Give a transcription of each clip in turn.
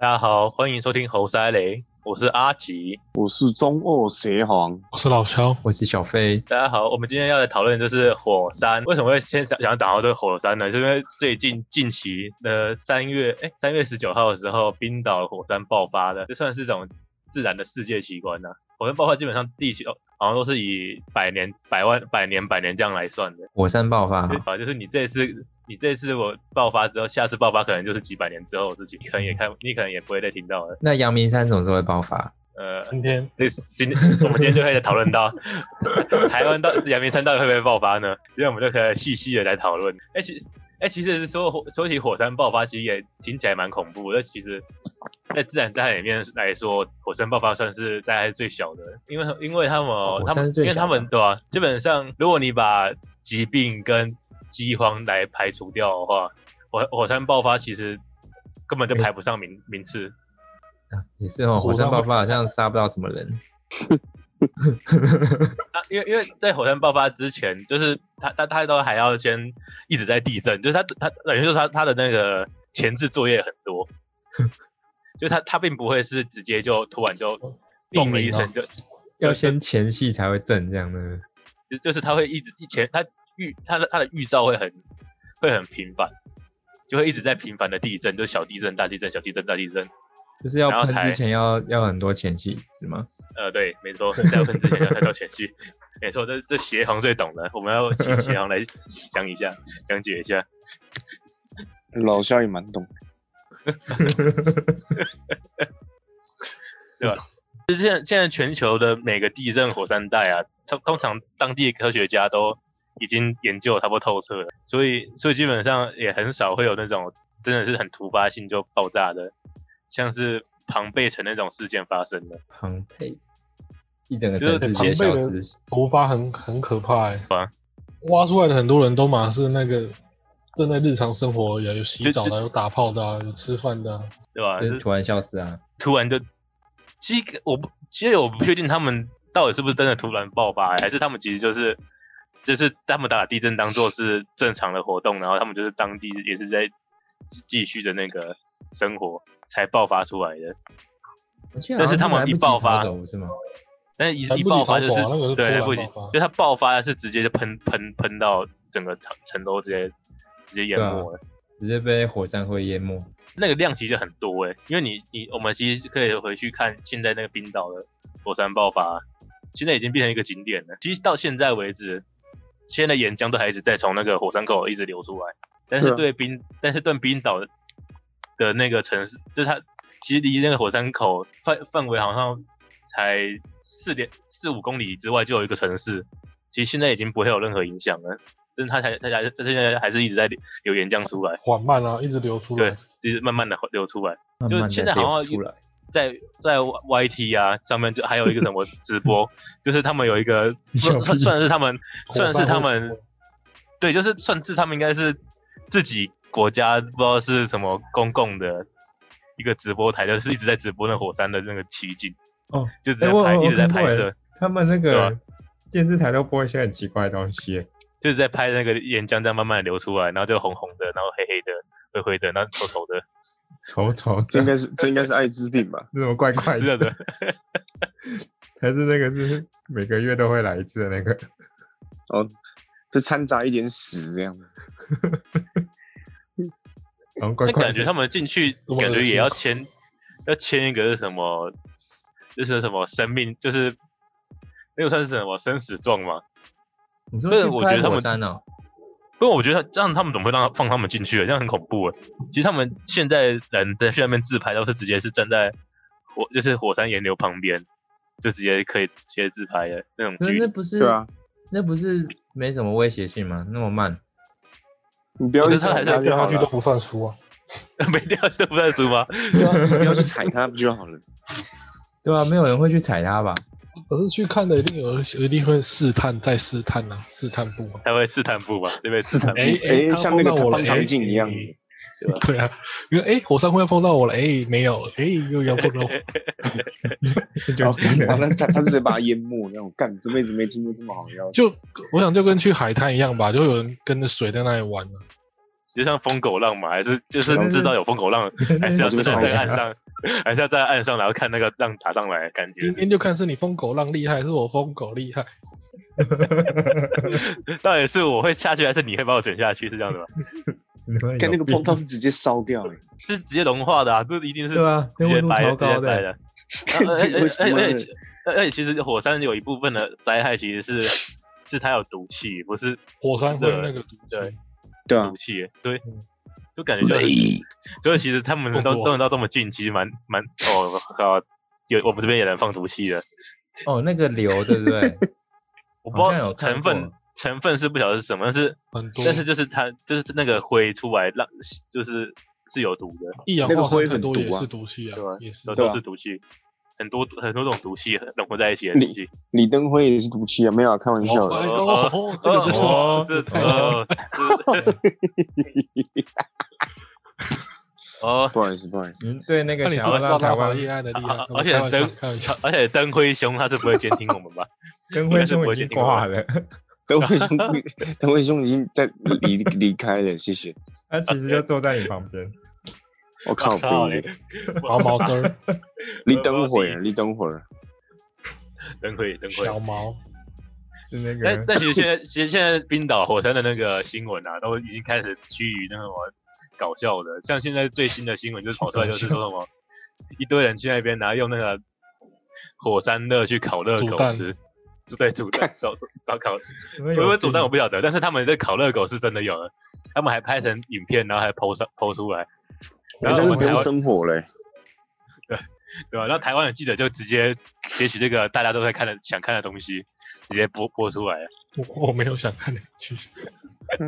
大家好，欢迎收听猴塞雷，我是阿吉。我是中二邪皇，我是老肖，我是小飞。大家好，我们今天要来讨论的就是火山。为什么会先想想讲到这个火山呢？是因为最近近期的三月，哎，三月十九号的时候，冰岛火山爆发了，这算是一种自然的世界奇观呐、火山爆发基本上地球好像都是以百年、百万、百年、百年这样来算的。火山爆发，啊，就是你这次你这次我爆发之后，下次爆发可能就是几百年之后的事情，你可能也看，你可能也不会再听到了。那阳明山什么时候会爆发？呃，今天这是今天我们今天就可以讨论到 台湾到阳明山到底会不会爆发呢？今天我们就可以细细的来讨论。哎、其哎、其实说火说起火山爆发，其实也听起来蛮恐怖那。其实，在自然灾害里面来说，火山爆发算是灾害最小的，因为因为他们、哦他们因为他们对吧、基本上如果你把疾病跟饥荒来排除掉的话，火火山爆发其实根本就排不上名名次。啊也是哦，火山爆发好像杀不到什么人。啊，因为因为在火山爆发之前，就是他他他都还要先一直在地震，就是他他等于说他他的那个前置作业很多，就他他并不会是直接就突然就动了一声就要先前戏才会震，这样的。就就是他会一直以前他预它的它的预兆会很会很频繁，就会一直在频繁的地震，就小地震大地震小地震大地震，就是要喷之前要要很多前戏，是吗？呃对，没错，在喷之前要很多前戏，没错，这这协行最懂的，我们要请协行来讲一下讲解一下。老肖也蛮懂。对吧就是现在现在全球的每个地震火山带啊，通通常当地科学家都已经研究得差不多透彻了，所以所以基本上也很少会有那种真的是很突发性就爆炸的，像是庞贝城那种事件发生的。庞贝，一整个就是城市直接消庞贝的失。突发很很可怕哎、啊挖出来的很多人都嘛是那个正在日常生活有有洗澡的，有打炮的、啊，有吃饭的、啊。对吧？就是突然消失啊！突然就，其实我不，其实我不确定他们到底是不是真的突然爆发、还是他们其实就是，就是他们把地震当做是正常的活动，然后他们就是当地也是在继续的那个生活才爆发出来的。但是他们一爆发是吗？但是一一爆发就是对不及，就它爆发是直接就喷喷喷到整个城城都直接直接淹没了。直接被火山灰淹没。那个量其实很多欸、因为你你我们其实可以回去看现在那个冰岛的火山爆发，现在已经变成一个景点了。其实到现在为止，现在岩浆都还一直在从那个火山口一直流出来，但是对冰，但是对冰岛的的那个城市，就是它其实离那个火山口范范围好像才四点四五公里之外就有一个城市，其实现在已经不会有任何影响了。但是它才它才它现在还是一直在流流岩浆出来，缓慢啊，一直流出对来。，就是慢慢的流出来。就慢慢的现在好像出来。在在 YT 啊上面就还有一个什么 直播，就是他们有一个算算算是他们算是他们对，就是算是他们应该是自己国家不知道是什么公共的一个直播台，就是一直在直播那火山的那个奇景，哦，就直在拍一直在拍摄，他们那个电视台都播一些很奇怪的东西。就是在拍那个岩浆在慢慢的流出来，然后就红红的，然后黑黑的、灰灰的，然后丑丑的，丑丑这应的，该是这应该是艾滋病吧？那种怪怪的，还是那个是每个月都会来一次的那个？哦，这掺杂一点屎这样子。然后怪怪的。那感觉他们进去感觉也要签，要签一个是什么，就是什么生命，就是那个算是什么生死状吗？你说这个去拍我觉得他们火山哦，不过我觉得这样他们怎么会让他放他们进去？这样很恐怖哎。其实他们现在人在去那边自拍都是直接是站在火，就是火山岩流旁边，就直接可以直接自拍的那种可是距离。那不是对啊，那不是没什么威胁性吗？那么慢，你不要去踩它掉下去都。不算输啊。没掉就不算输吗？对啊，你不要去踩它不就好了？对啊、没有人会去踩它吧？可是去看的一定有，一定会试探再试探啊，试探步啊。还会试探步嘛？对不对？试探步。哎哎，他像那个碰到我了方唐镜一样子。对吧？对啊，因为哎，火山灰要碰到我了，哎，没有，哎，又要碰到我。就哦，完了，他他直接把它淹没，那种干这辈子没听过这么好的要求。就我想就跟去海滩一样吧，就有人跟着水在那里玩啊。就像疯狗浪嘛，还是就是可能是知道有疯狗浪，还是要在岸上，还是要在岸上，然后看那个浪打上来，感觉今天就看是你疯狗浪厉害，还是我疯狗厉害。到底是我会下去，还是你会把我卷下去？是这样的吗？看那个风套是直接烧掉哎，是直接融化的啊，这一定是对啊，那温度直接白超高直接白的，的。而而为什么而而且而且其实火山有一部分的灾害其实是是它有毒气，不是火山的那个毒气对对啊毒，气，对嗯就感觉就是，所以其实他们都都能到这么近，其实蛮蛮哦靠，有我们这边也能放毒气的，哦，那个硫对不对？我不知道成分成分是不晓得是什么，但是很多，但是就是它就是那个灰出来让就是是有毒的，一氧那个灰很多毒啊也是毒气啊对吧，？也是都是毒气，很多很多种毒气融合在一起的你毒气。李登辉也是毒气啊，没有啊开玩笑这个就是哦，这哦，这 哦，不好意思，不好意思，您对那个那你想是不是知道拉要让台湾厉害的厉害啊？而且灯而且灯辉兄他是不会监听我们吧？灯辉兄已经挂了，灯辉兄，灯辉兄已经在离离开了，谢谢。他其实就坐在你旁边。我靠，我操北嘞！毛毛灯你等会儿，你等会儿。灯辉灯辉。小毛，是那个但但其实现在其实现在冰岛火山的那个新闻啊，都已经开始趋于那个什么搞笑的，像现在最新的新闻就是跑出来就是说什么一堆人去那边，然后用那个火山热去烤热狗吃。对，煮蛋，找找烤，因为有会不会煮蛋我不晓得，但是他们的烤热狗是真的有的，他们还拍成影片，然后还 PO 上 PO 出来，然后我们台湾生活嘞。对吧？然后台湾的记者就直接截取这个大家都在看的想看的东西，直接播播出来了。我我没有想看的，其实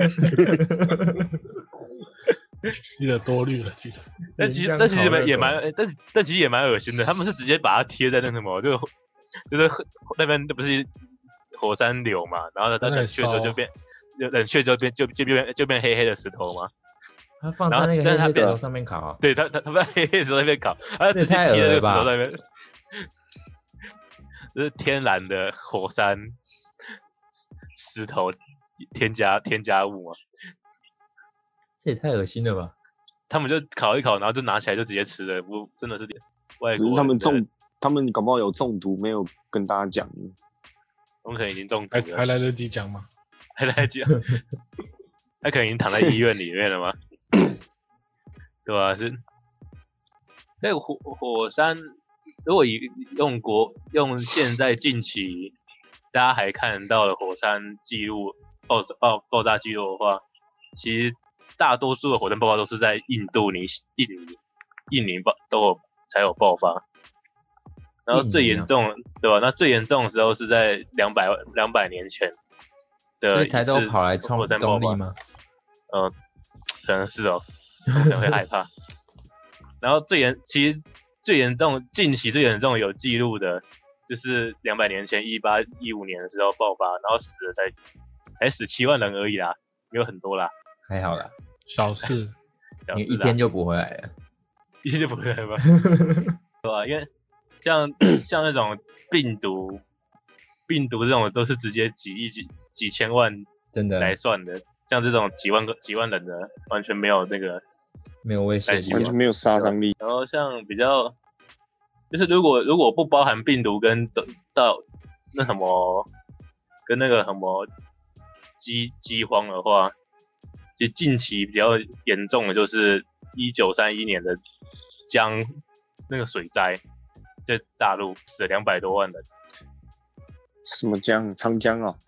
记得多虑了，记得 但其实但其实也蛮但但其实也蛮恶心的。他们是直接把它贴在那什么，就就是那边不是火山流嘛，然后它那里冷却之后就烧变，冷却之后变就就变就变黑黑的石头嘛。他放在那个黑黑石头上面烤，对，它它它在黑黑的石头那边烤，它直接贴在那个石头上面。这是天然的火山石头添加添加物嘛？这也太恶心了吧！他们就烤一烤，然后就拿起来就直接吃了，不真的是外只国人是他们中，他们搞不好有中毒，没有跟大家讲。我们可能已经中毒了，还还来得及讲吗？还来得及，他可能已经躺在医院里面了吗？对吧、是在火火山，如果以用国用现在近期大家还看得到的火山记录爆炸爆爆炸记录的话，其实大多数的火山爆发都是在印度尼印尼印尼爆都有才有爆发，然后最严重对吧？那最严重的时候是在两百两百年前的所以才都跑来冲火山爆发中立吗？呃，可能是哦，可能会害怕。然后最严，其实最严重，近期最严重有记录的，就是两百年前一八一五年的时候爆发，然后死了才才死七万人而已啦，没有很多啦，还好啦，小事，因 为小事啦一天就补回来了。一天就不回来吧？对吧？因为像像那种病毒，病毒这种都是直接几亿几几千万真的来算的，像这种几万个几万人的，完全没有那个没有威胁力啊。完全没有杀伤力。然后像比较，就是如果如果不包含病毒跟到到那什么跟那个什么饥饥荒的话，其实近期比较严重的就是一九三一年的江那个水灾，在大陆死了两百多万人。什么江？长江啊？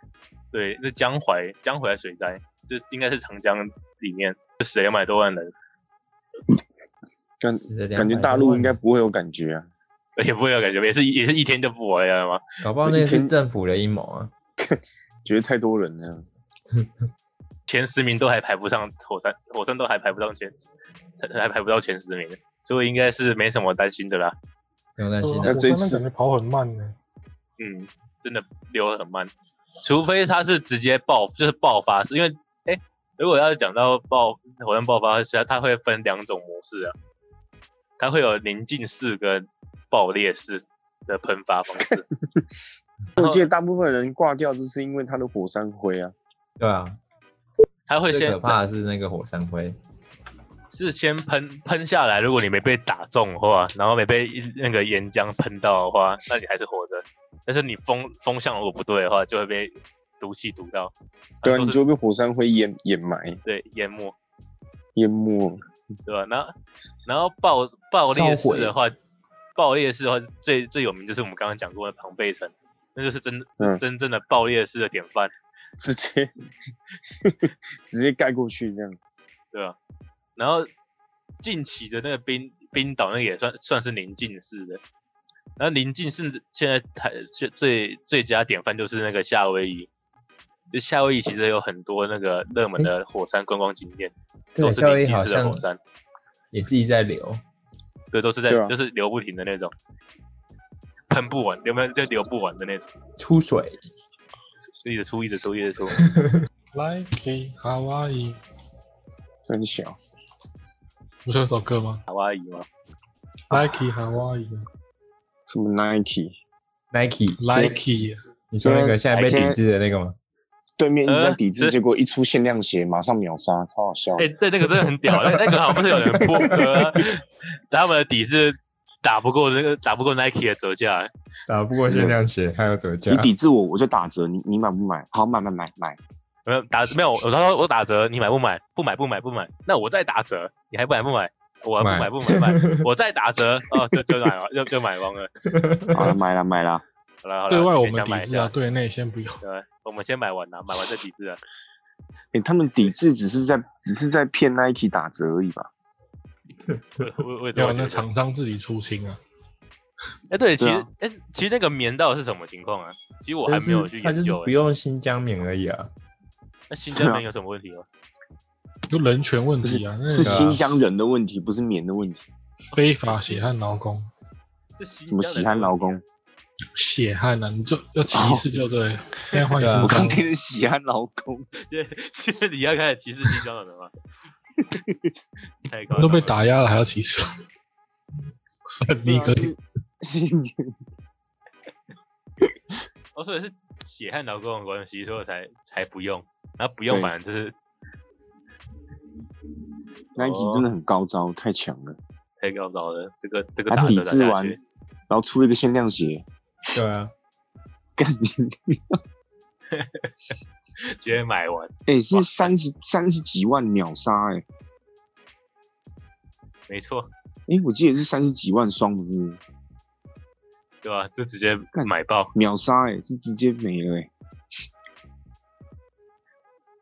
对，那江淮江淮水灾，就应该是长江里面就死了两百多万人，感感觉200多万大陆应该不会有感觉啊。也不会有感觉，也是也是一天就不回来了吗？搞不好那个是政府的阴谋啊！觉得太多人了。前十名都还排不上火山，火山都还排不上前，还还排不到前十名，所以应该是没什么担心的啦。不用担心。那这一次跑很慢呢。嗯，真的流得很慢，除非他是直接爆，就是爆发式，因为哎、如果要是讲到爆火山爆发式，它会分两种模式啊，它会有宁静式跟爆裂式的喷发方式。我记得大部分人挂掉，就是因为他的火山灰啊。对啊，它会先最可怕的是那个火山灰。是是先喷喷下来，如果你没被打中的话，然后没被一那个岩浆喷到的话，那你还是活着。但是你风风向如果不对的话，就会被毒气毒到，对啊，都是你就会被火山灰掩掩埋、对淹没，淹没。对吧？然后然后爆爆裂烧毁式的话，爆裂式的话最最有名就是我们刚刚讲过的庞贝城，那就是真、嗯真正的爆裂式的典范，直接直接盖过去这样。对啊？然后近期的那个冰冰岛那个也算算是临近式的，然后临近式现在台最最最佳典范就是那个夏威夷，就夏威夷其实有很多那个热门的火山观光景点，都，是临近式的火山，也是一直在流，对，都是在、就是流不停的那种，喷不完，有没有就流不完的那种，出水。就一直出一直出一直出，Like Hawaii，真小，不是有首歌吗夏威夷吗？？Like Hawaii，什么 Nike？Nike？Nike？你说那个现在被抵制的那个吗？对面一直在抵制，呃结果一出限量鞋马上秒杀，超好笑。哎、对，那个真的很屌，那那个好像不是有人破格，他们的底是打不过那个打不过 Nike 的折价，打不过限量鞋还有折价你，抵制我，我就打折，你你买不买？好，买买买买。没有打没有，我他说我打折，你买不买？不买不买不买，那我再打折，你还不买不买？我不买买不买不买，我再打折，哦，就就买了，就就买光了。好了，买了买了。好了好了，对外我们抵制啊，对内先不用。对，我们先买完了，买完再抵制啊。哎、他们抵制只是在只是在骗 Nike 打折而已吧？我我要那。厂商自己出清啊。哎，对，其实哎，其实那个棉到底是什么情况啊？其实我还没有去它就是研究。哎不用新疆棉而已啊。那新疆棉有什么问题吗？就人权问题啊，那个是新疆人的问题，不是棉的问题。非法血汗劳工，这新什么喜疆人的问题啊憨劳工？血汗啊，你就要歧视就对了。现在换对啊新疆，我刚听成喜憨劳工，现在现在你要开始歧视新疆人了吗？太高都被打压了还要歧视，算 你可以。新疆 哦，所以是血汗劳工的关系，所以我才才不用，然后不用反正就是哦 Nike 真的很高招，太强了。太高招了，这个这个他打折打抵制完，然后出了一个限量鞋，对啊，干你！直接买完，哎、是三十三十几万秒杀哎、没错，哎、我记得是三十几万双，不是对吧？就直接干买爆，秒杀哎、是直接没了哎、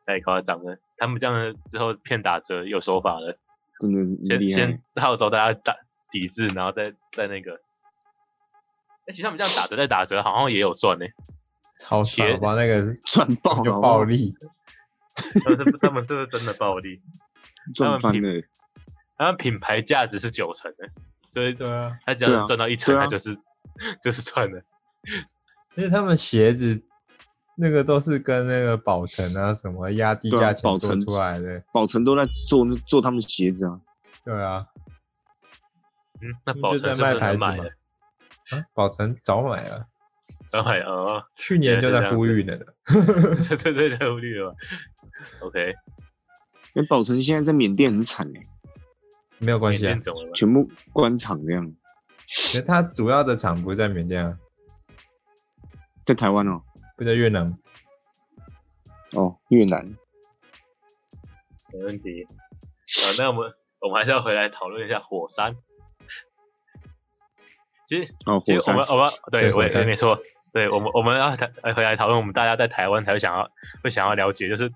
太夸张了。他们这样之后骗打折有手法了，真的是先先。号召大家打抵制，然后再再那个。哎、其实他们这样打折再打折，好像也有赚呢、超爽，鞋好吧，那个 赚爆就了，暴利，他们是他们这是真的暴利，赚翻了。他们品牌价值是九成的，所以对啊，他只要赚到一成，他就是就是赚的。而且他们鞋子那个都是跟那个宝成啊什么压低价钱做出来的，宝成都在做做他们鞋子啊，对啊，嗯，那宝成是不在卖牌子嘛是能买的？。啊，宝成早买了，早买哦，去年就 在呼吁了的。对对在呼吁了？OK，因为宝成现在在缅甸很惨哎、没有关系啊？全部关厂这样，其实它主要的厂不是在缅甸啊，在台湾哦，不在越南。哦越南，没问题。啊，那我们我们还是要回来讨论一下火山。其实哦火山其实我们，我们对我也对火山没错，对我们我们要谈呃回来讨论，我们大家在台湾才会想要会想要了解，就是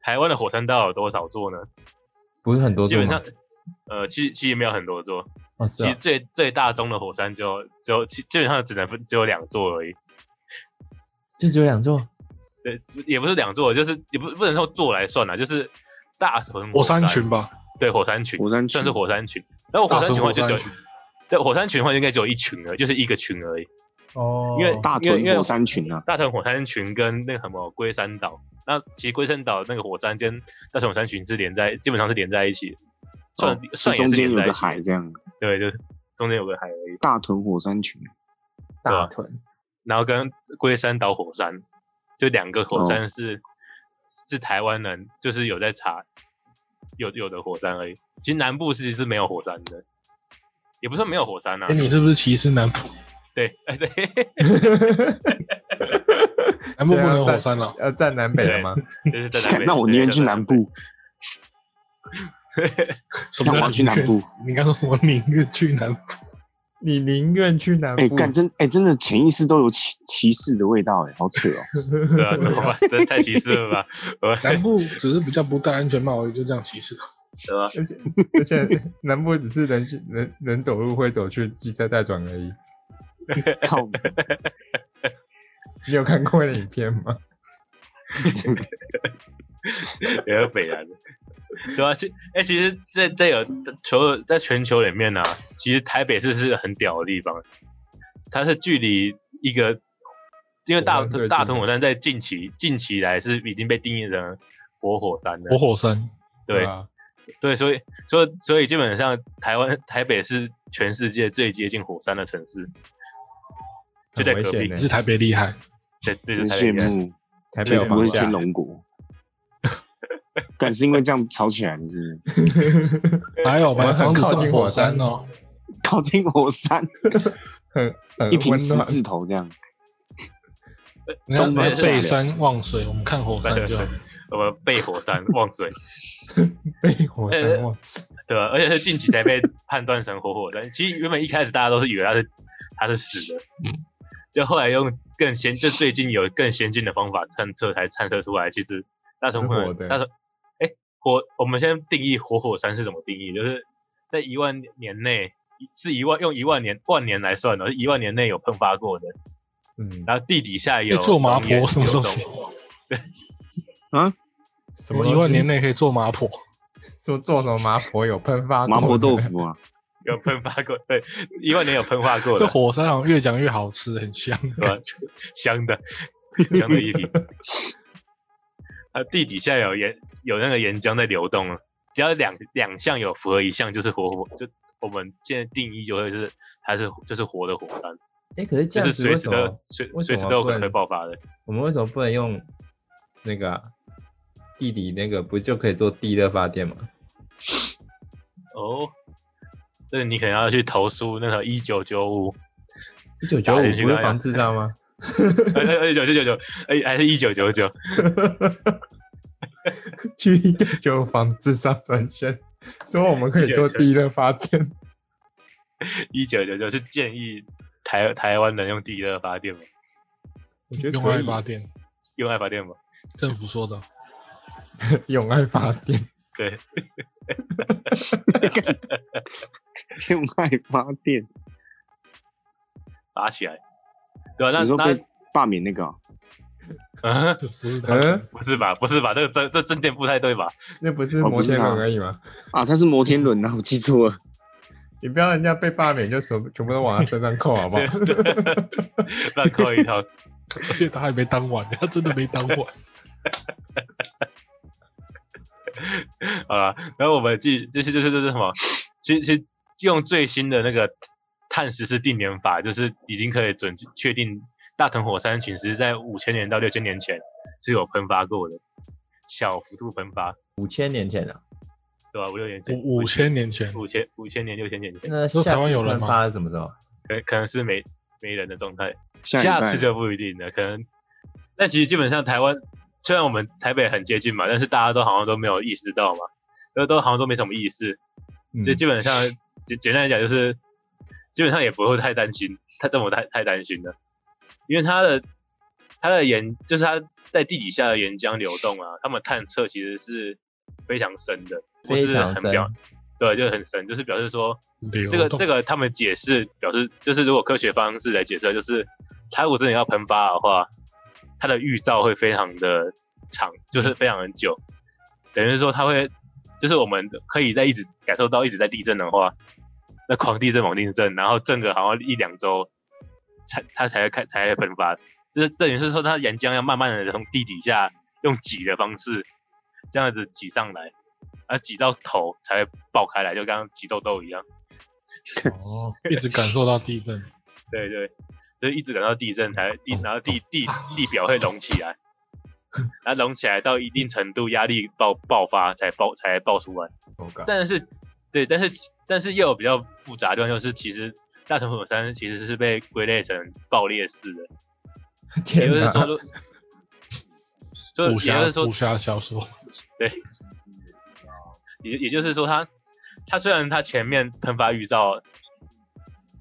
台湾的火山到底有多少座呢？不是很多座基本上？，呃，其实其实没有很多座，哦，是啊其实，最最大宗的火山只有只有基基本上只能分只有两座而已。就只有两座。对，也不是两座，就是也不不能说座来算啦，就是大屯火山山群吧，对，火山群，火山群算是火山群。然后火山群的话就只有对火山群的话应该只有一群而已，就是一个群而已。哦，因为大因为因为屯火山群啊，大屯火山群跟那个什么龟山岛，那其实龟山岛那个火山跟大屯火山群是连在，基本上是连在一起的，算、哦算也中间有个是连在海这样，对，就是中间有个海而已。大屯火山群，大屯，然后跟龟山岛火山，就两个火哦山是、是台湾人就是有在查，有有的火山而已。其实南部其实是没有火山的，也不算没有火山啊哎，。你是不是歧视南部？对，哎对，南部不能有火山了。要站南北了吗？就是在南北。那我宁愿去南部，什么那我要去南部。你刚说我宁愿去南部，你宁愿去南哎，部？干真哎，真的潜意识都有歧歧视的味道，哎，好扯哦。对啊，怎么办？这太歧视了吧？我南部只是比较不戴安全帽而已，就这样歧视。对吧？而且而且南部只是人去人人走路会走去机车带转而已。靠，你有看过的影片吗？也 有北南的，对啊，其哎、其实在在有球在全球里面呢、啊，其实台北市是很屌的地方，它是距离一个，因为大大屯火山在近期近期来是已经被定义成活火山的活，火山，对啊，对，所以所以所以基本上台湾台北是全世界最接近火山的城市，就在隔壁是台北厉害。对对真对，台北羡慕，台北有不会房价天。龙国。但是因为这样吵起来你是不是还有买我们很房子靠近火山山哦，靠近火山，很很一瓶温暖。十字头这样。你看东北是背山望水，我们看火山就好。我们背火山望水，背火山忘对吧？而且是近期才被判断成活火山。其实原本一开始大家都是以为他是他是死的，就后来用更先，就最近有更先进的方法探测才探测出来，其实大同火的大同，哎，火，我们先定义活火山是怎么定义？就是在一万年内是一万用一万年万年来算的，一万年内有喷发过的，嗯，然后地底下有做麻婆什么东西？对 啊，什么一万年内可以做麻婆，说做什么麻婆有喷发麻婆豆腐啊，有喷发过，对，一万年有喷发过这的，火山好像越讲越好吃，很香。对吧？香的，香的一批。啊，地底下有岩有那个岩浆在流动了，只要两两项有符合一项，就是活火，就我们现在定义就会是它是就是活的火山，哎，可是这就是样子随时都随随时都有可能爆发的。我们为什么不能用那个啊地底那个不就可以做地热发电吗？哦，这你可能要去投诉那个一九九五，一九九五不是防智障吗？呃，九九九九，哎，还是一九九九，去一九九五防智障专线，说我们可以做地热发电。一九九九是建议台台湾人用地热发电吗？我觉得用爱发电，用爱发电吗？政府说的。用爱发电，对，用爱发电。打起来，对啊，那你说那被罢免那个啊，嗯，这不是吧？不是吧？这个这这证件不太对吧？那不是摩天轮而已吗？啊，他是摩天轮啊，我记错了。你不要人家被罢免就全全部都往他身上扣，好不好？乱扣一套。而且他还没当完，他真的没当完。好了，然后我们继就是就是就是什么？其实其实用最新的那个碳十四定年法，就是已经可以准确定大屯火山群是在五千年到六千年前是有喷发过的，小幅度喷发，五千年前啊，对吧？五六年前，五五千年前，五千五千年六千年前，那说台湾有人吗喷发是什么时候？可可能是没没人的状态。下下次就不一定了，可能。但其实基本上台湾虽然我们台北很接近嘛，但是大家都好像都没有意识到嘛，都都好像都没什么意识，嗯所以基本上 简简单来讲就是，基本上也不会太担心，他这么太太担心了，因为他的他的岩就是他在地底下的岩浆流动啊，他们探测其实是非常深的，不是非常深很表，对，就很深，就是表示说这个这个他们解释表示，就是如果科学方式来解释，就是它如果真的要喷发的话，它的预兆会非常的长，就是非常的久，等于说它会，就是我们可以在一直感受到一直在地震的话，那狂地震猛地震，然后震个好像一两周，才它才会开才会喷发，就是等于是说它岩浆要慢慢的从地底下用挤的方式这样子挤上来，啊挤到头才会爆开来，就刚刚挤痘痘一样。哦，一直感受到地震。对对，就是一直感到地震才地，然后地地地表会隆起来，它隆起来到一定程度，压力爆爆发才爆才爆出来。但是，对，但是但是又有比较复杂的地方，就是其实大屯火山其实是被归类成爆裂式的，也！就是说，就是也就是说侠武，侠小说，对，也也就是说它，它虽然它前面喷发预兆，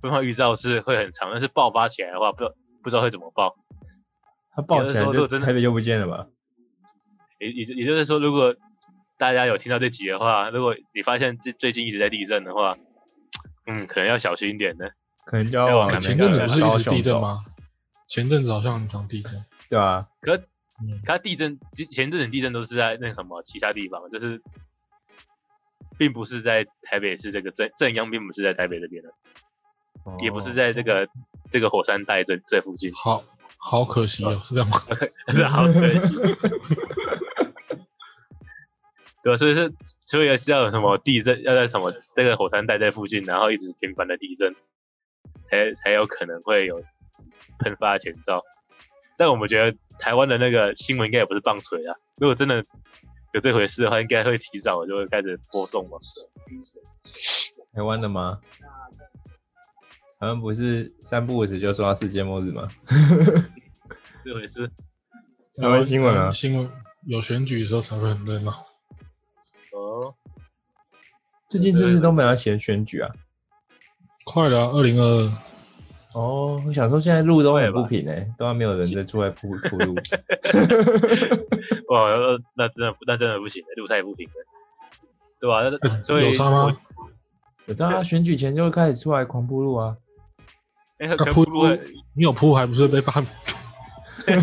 喷发预兆是会很长，但是爆发起来的话，不知道不知道会怎么爆。它爆起来就有的时候如果真的台北就不见了吧？也也也就是说，如果大家有听到这集的话，如果你发现最最近一直在地震的话，嗯，可能要小心一点的。可能就要往前阵子不是一直？地震吗？前阵子好像很常地震，对啊，可它地震前阵子地震都是在那个什么其他地方，就是并不是在台北市这个震震央，并不是在台北这边的，也不是哦在这个这个火山带这这附近。好好可惜哦，是这样吗？是好可惜。对啊，所以是所以是要有什么地震，要在什么这个火山带在附近，然后一直频繁的地震，才才有可能会有喷发前兆。但我们觉得台湾的那个新闻应该也不是棒槌啊，如果真的有这回事的话，应该会提早就会开始播送嘛。台湾的吗？台湾不是三不五时就说到世界末日吗？这回事台湾新闻啊新闻有选举的时候才会很热闹。哦，最近是不是都没有选选举啊？快了、啊，二零二二，哦，我想说现在路都很不平哎、都还没有人在出来铺铺路。哇，呃那真的那真的不行，路太不平了，对吧、那所以有差吗我？我知道他选举前就会开始出来狂铺路啊。哎、那可铺不会你有铺还不是被判？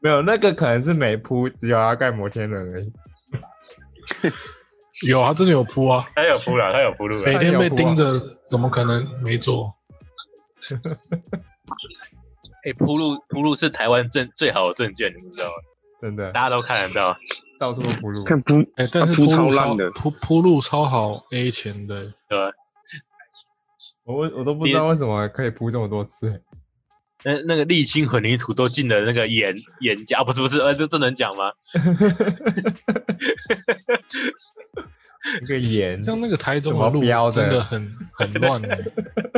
没有，那个可能是没铺，只有他盖摩天轮而已。有啊，真的有铺啊，他有铺了，他有铺路了。每天被盯着，怎么可能没做？哎、铺路铺路是台湾证最好的证件，你们知道吗？真的，大家都看得到。到处都铺路。看铺哎、但是铺铺路超烂的铺铺路超好 A 钱的，对吧？我我都不知道为什么可以铺这么多次、欸。那那个沥青混凝土都进了那个眼眼角，不是不是，呃，这这能讲吗？那个盐，像那个台中什么路标的真的很很乱的，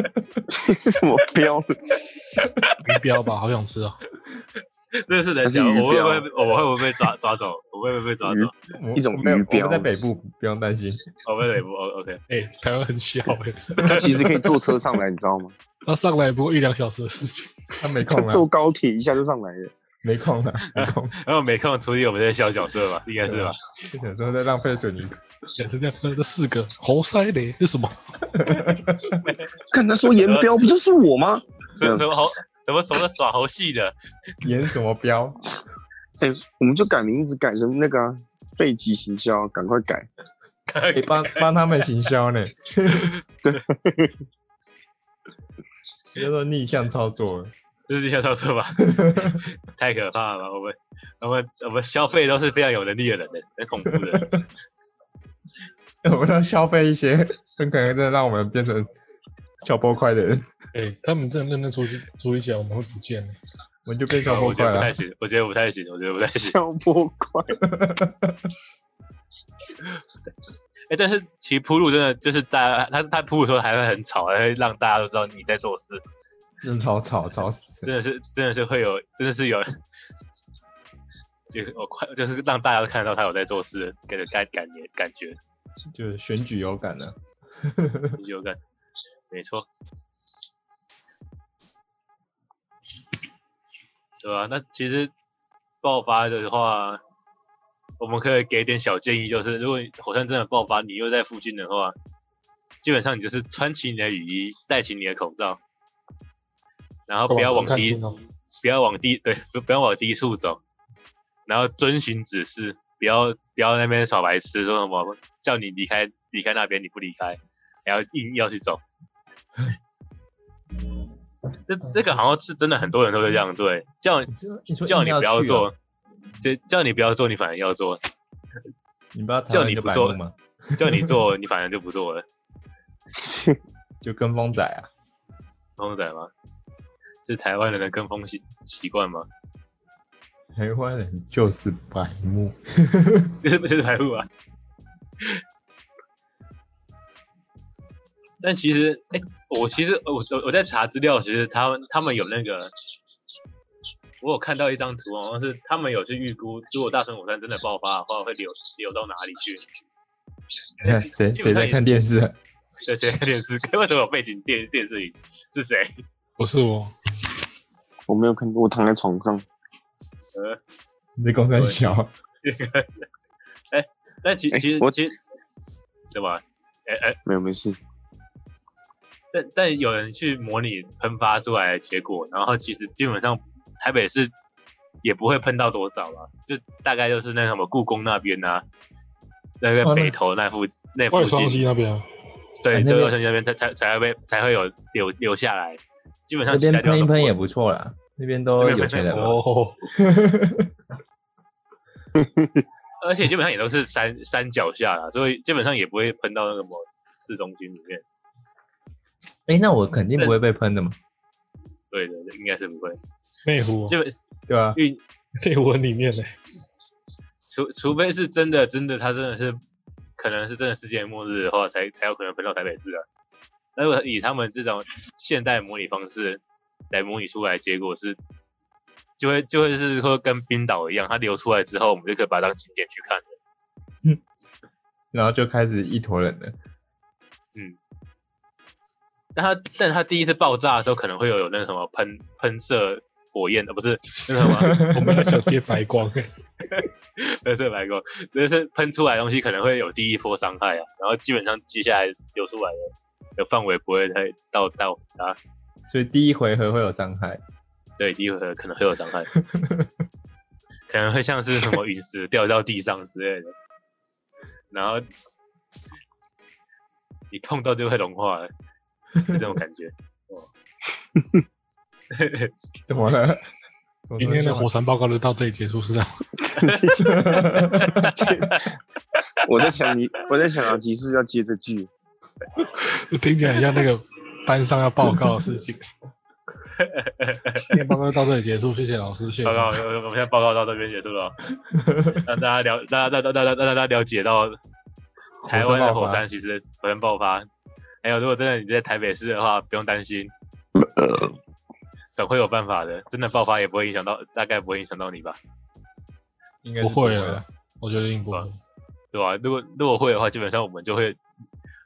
什么标？鱼标吧，好想吃啊！这是能讲，它是鱼我会不会标我会不会被抓抓走？我会不会被抓走？一种没有鱼标我们在北部，不用担心。我在北部，O OK。哎、台湾很小哎、他其实可以坐车上来，你知道吗？他上来不过一两小时的事情。他没空啊，坐高铁一下就上来了。没空啊，没空。然后没空处理 我们这些小角色吧，应该是吧？有时候在浪费水泥土。讲成这样，那这四个猴塞雷是什么？看他说颜标不就是我吗？什么什么猴什么什么耍猴戏的？盐什么标？哎、我们就改名字改成那个啊背脊行销，赶快改。可以帮帮他们行销呢。对，叫做逆向操作。就是这些操作吧？太可怕了吧！我们我们我们消费都是非常有能力的人的，很恐怖的。我们要消费一些，很可能真的让我们变成小波块的人，哎、他们真的认真处理处理起来，我们会不见的。我们就变小波我觉块了。得不太行，我觉得不太行，我觉得不太行。小波块，哎、但是其实铺路真的就是大家，他他铺路的时候还会很吵，还会让大家都知道你在做事，真的超吵，吵死真！的是真的是会有，真的是有，就是我快就是让大家都看得到他有在做事，给的感感觉感觉就是选举有感了。你就有感，没错，对吧、那其实爆发的话，我们可以给点小建议，就是如果火山真的爆发，你又在附近的话，基本上你就是穿起你的雨衣，戴起你的口罩，然后不要往低，看不要往低，对，不 不要往低处走，然后遵循指示，不要不要那边耍白痴，说什么叫你离开离开那边你不离开，然后硬要去走。这这个好像是真的，很多人都会这样做，欸叫你叫你不要做，，就叫你不要做，你反而要做；你不要叫你不做吗？叫你做，你反而就不做了。就跟风仔啊，风仔吗？是台湾人的跟风习习惯吗？台湾人就是白目。就是就是白目啊。但其实，哎、我其实我我我在查资料，其实他们他们有那个，我有看到一张图，好像是他们有去预估，如果大屯火山真的爆发的话，会流流到哪里去？你看谁谁在看电视谁在看电视，为什么有背景电电视里是谁？不是我，我没有看，我躺在床上。呃，你在公山小，这个是，哎、但其其实其实，对吧？哎哎，没有，没事。但但有人去模拟喷发出来的结果，然后其实基本上台北市也不会喷到多少了，就大概就是那什么故宫那边啊，那个北投那附那附外双溪近，那边啊，对，哎那边。对，外双溪那边才才才会被才会有留留下来，基本上那边喷一喷也不错啦，那边都有钱人。哦，而且基本上也都是山山脚下啦，所以基本上也不会喷到那个什么市中心里面。哎，那我肯定不会被喷的嘛，对的，应该是不会。内湖基本对吧？运 内湖里面呢，除除非是真的真的，它真的是可能是真的世界末日的话，才才有可能喷到台北市啊。那如果以他们这种现代模拟方式来模拟出来，结果是就会就会是说跟冰岛一样，它流出来之后，我们就可以把它当景点去看的。然后就开始一坨人了。嗯但它但它第一次爆炸的时候，可能会有有那个什么喷喷射火焰的，不是那个什么 我们要想接白光，欸 喷射白光，就是喷出来的东西可能会有第一波伤害啊，然后基本上接下来流出来的的范围不会太到到达所以第一回合会有伤害，对，第一回合可能会有伤害，可能会像是什么陨石掉到地上之类的，然后你碰到就会融化了，是这种感觉。哦，怎么了？今天的火山报告就到这里结束，是这样吗？我在想你，我在想啊，集市要接着句。听起来很像那个班上要报告的事情。今天报告到这里结束，谢谢老师，谢谢报。告，我们现在报告到这边结束了哦，让大家了，大家大家大家让大家了解到台湾的火山其实火山爆发。还有，如果真的你在台北市的话，不用担心，总会有办法的。真的爆发也不会影响到，大概不会影响到你吧，应该不会是了了。，我觉得应不会。对吧？如果如果会的话，基本上我们就会，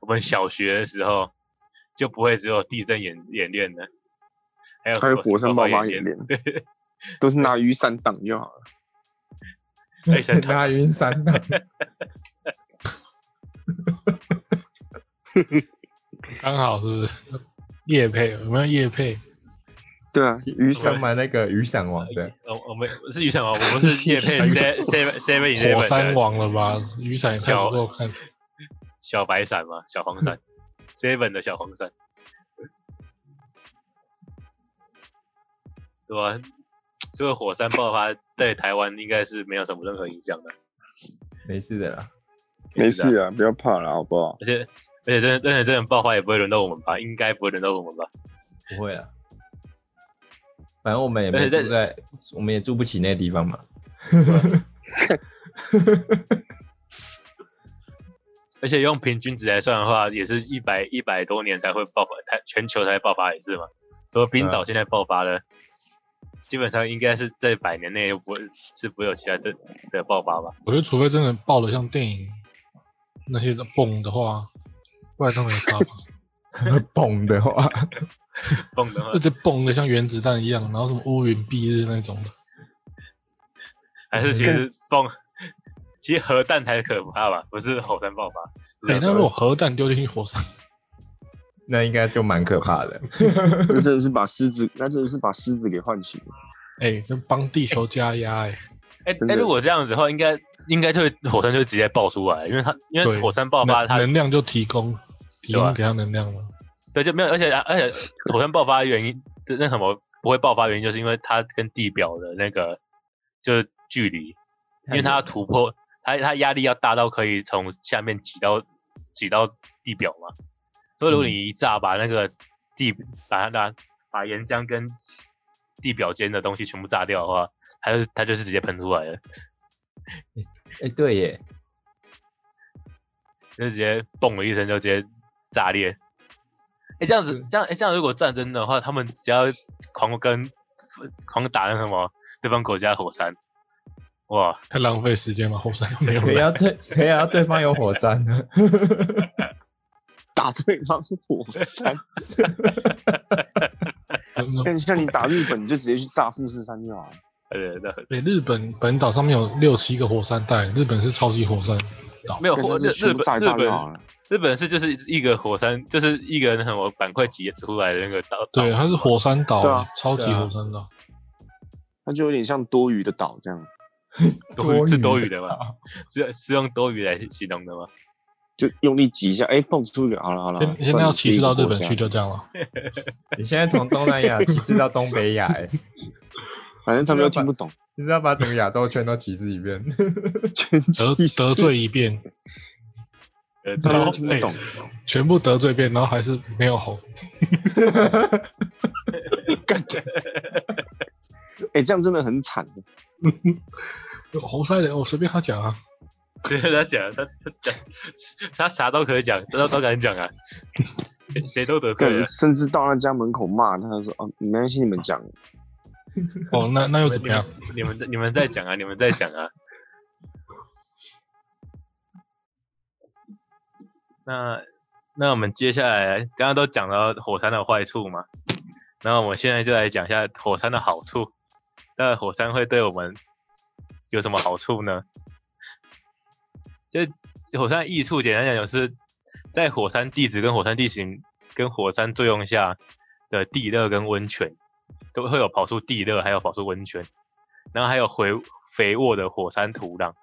我们小学的时候就不会只有地震演演练的，还有还有火山爆发演演练 对，都是拿雨伞挡就好了。哎想想拿雨伞挡，刚好是不是？叶配有没有叶配？对啊，雨想伞买那个雨伞王的，呃，我们是雨伞王，我们是叶配 seven seven 火山王了吧？雨伞也太不够看。小白伞嘛，小黄伞，seven 的小黄山，对吧？这个火山爆发在台湾应该是没有什么任何影响的，没事的啦。没事啊，不要怕了，好不好？而且而且真的而且真的爆发也不会轮到我们吧？应该不会轮到我们吧？不会啊，反正我们也没住在，我们也住不起那个地方嘛。而且用平均值来算的话，也是一百一百多年才会爆发，台全球才会爆发一次嘛。所以冰岛现在爆发了，基本上应该是在百年内不会是不会有其他的的爆发吧？我觉得除非真的爆的像电影那些的蹦的话，不然都没差吧。蹦的话，蹦的话一，直蹦的像原子弹一样，然后什么乌云蔽日那种的。还是其实蹦，其实核弹才可怕吧？不是火山爆发。哎、那如果核弹丢进去火山，那应该就蛮可怕的。那真的是把狮子，那真的是把狮子给唤醒了。哎、这帮地球加压哎、哎、真的哎，如果这样子的话，应该应该就会火山就直接爆出来，因为它因为火山爆发能它能量就提供提供给它能量了。对就没有，而且而且火山爆发的原因，那什么不会爆发的原因，就是因为它跟地表的那个就是距离，因为它要突破，它它压力要大到可以从下面挤到挤到地表嘛。所以如果你一炸把那个地把它把把岩浆跟地表间的东西全部炸掉的话，它就是它就是直接喷出来了，哎，对耶，就直接嘣的一声就直接炸裂。哎，这样子这样哎这样如果战争的话，他们只要狂跟狂打那什么对方国家的火山，哇，太浪费时间了，火山又没有可以了。要对，可以要对方有火山呢。打对方火山，嗯但像你打日本，你就直接去炸富士山就好了。对，日本本岛上面有六七个火山带，日本是超级火山岛。没有干火日本日本。日本是就是一个火山，就是一个那什么板块挤出来的那个岛，对，岛它是火山岛，对啊超级火山岛。它就有点像多余的岛这样，多余是多余的的吗？是是用多余来形容的吗？就用力挤一下，哎，蹦出一个，好了好了。现现在要歧视到日本去就，就这样了。你现在从东南亚歧视到东北亚，哎，反正他们又听不懂，你是要把整个亚洲圈都歧视一遍？全得得罪一遍，呃，他们听不懂。全部得罪一遍，然后还是没有红。干的。哎，这样真的很惨。红塞人，我随便他讲啊。随 便他讲，他他讲，他啥都可以讲，都都敢讲啊，谁 谁都得罪。甚至到他家门口骂他，说：“哦，没关系，你们讲。哦，那那又怎么样？你们你们在讲啊，你们在讲啊。那那我们接下来刚刚都讲到火山的坏处嘛，那我们现在就来讲一下火山的好处。那火山会对我们有什么好处呢？就火山益处，简单讲就是在火山地质跟火山地形跟火山作用下的地热跟温泉，都会有跑出地热，还有跑出温泉，然后还有回肥沃的火山土壤，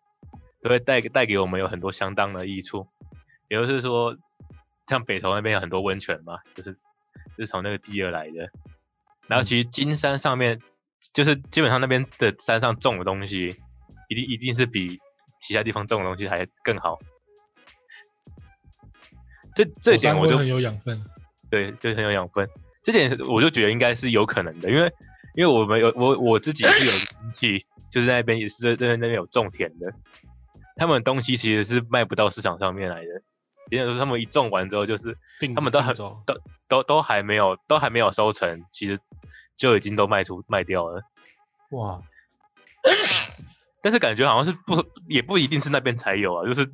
都会带带给我们有很多相当的益处。也就是说，像北投那边有很多温泉嘛，就是就是从那个地热来的。然后其实金山上面，就是基本上那边的山上种的东西，一定一定是比其他地方种的东西还更好。这这点我就很有养分。对，就很有养分。这点我就觉得应该是有可能的，因为因为我们有我我自己是有亲戚，就是在那边也是在在那边有种田的，他们东西其实是卖不到市场上面来的。也就是说，他们一种完之后，就是他们都很都都都还没有都还没有收成，其实就已经都卖出卖掉了。哇，但是感觉好像是不也不一定是那边才有啊，就是